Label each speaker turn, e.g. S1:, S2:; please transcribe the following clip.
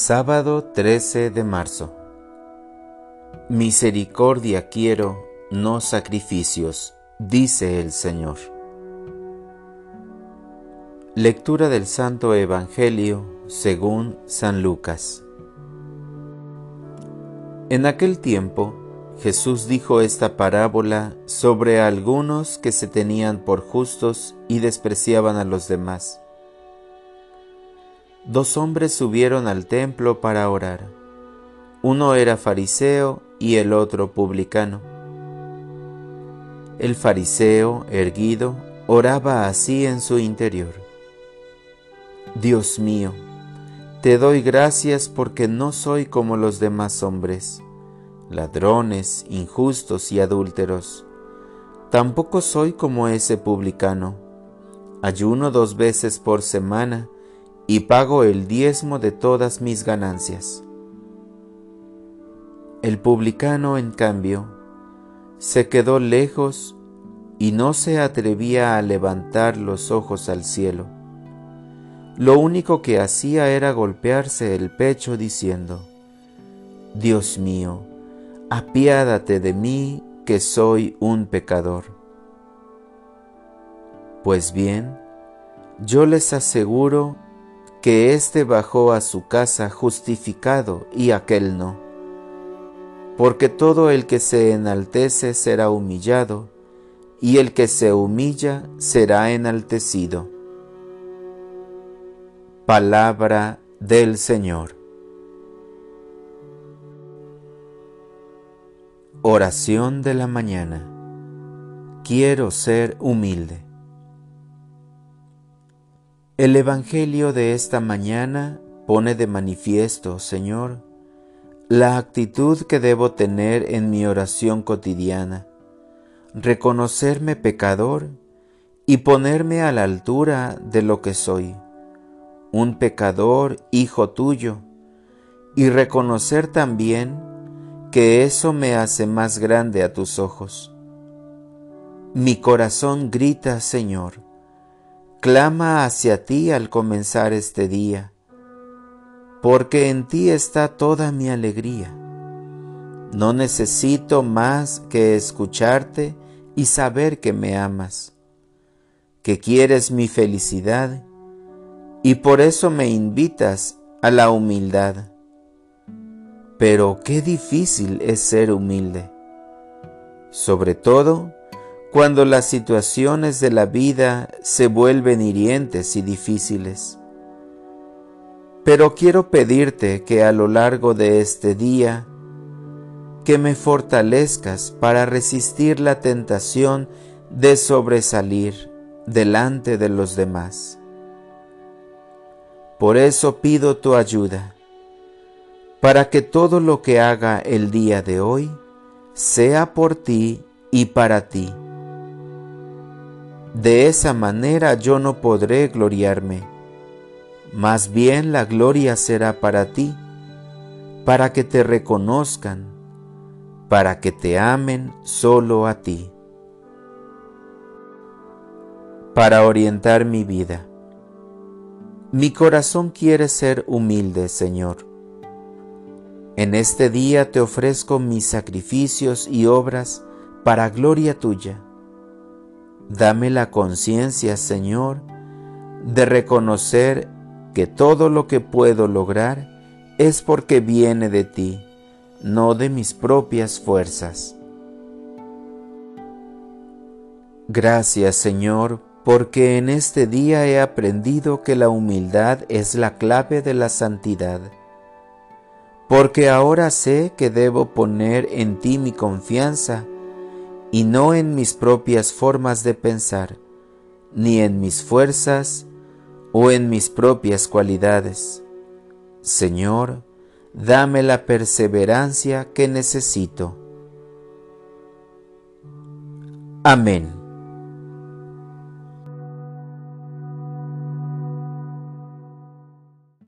S1: Sábado 13 de marzo. Misericordia quiero, no sacrificios, dice el Señor. Lectura del Santo Evangelio según San Lucas. En aquel tiempo, Jesús dijo esta parábola sobre algunos que se tenían por justos y despreciaban a los demás dos hombres subieron al templo para orar. Uno era fariseo y el otro publicano. El fariseo, erguido, oraba así en su interior. Dios mío, te doy gracias porque no soy como los demás hombres, ladrones, injustos y adúlteros. Tampoco soy como ese publicano. Ayuno dos veces por semana y pago el diezmo de todas mis ganancias. El publicano, en cambio, se quedó lejos y no se atrevía a levantar los ojos al cielo. Lo único que hacía era golpearse el pecho diciendo, Dios mío, apiádate de mí que soy un pecador. Pues bien, yo les aseguro que éste bajó a su casa justificado y aquel no. Porque todo el que se enaltece será humillado, y el que se humilla será enaltecido. Palabra del Señor. Oración de la mañana. Quiero ser humilde. El Evangelio de esta mañana pone de manifiesto, Señor, la actitud que debo tener en mi oración cotidiana, reconocerme pecador y ponerme a la altura de lo que soy, un pecador hijo tuyo, y reconocer también que eso me hace más grande a tus ojos. Mi corazón grita, Señor, clama hacia ti al comenzar este día, porque en ti está toda mi alegría. No necesito más que escucharte y saber que me amas, que quieres mi felicidad y por eso me invitas a la humildad. Pero qué difícil es ser humilde, sobre todo cuando las situaciones de la vida se vuelven hirientes y difíciles. Pero quiero pedirte que a lo largo de este día, que me fortalezcas para resistir la tentación de sobresalir delante de los demás. Por eso pido tu ayuda, para que todo lo que haga el día de hoy sea por ti y para ti de esa manera yo no podré gloriarme. Más bien la gloria será para ti, para que te reconozcan, para que te amen solo a ti. Para orientar mi vida. Mi corazón quiere ser humilde, Señor. En este día te ofrezco mis sacrificios y obras para gloria tuya Dame la conciencia, Señor, de reconocer que todo lo que puedo lograr es porque viene de ti, no de mis propias fuerzas. Gracias, Señor, porque en este día he aprendido que la humildad es la clave de la santidad. Porque ahora sé que debo poner en ti mi confianza, y no en mis propias formas de pensar, ni en mis fuerzas o en mis propias cualidades. Señor, dame la perseverancia que necesito. Amén.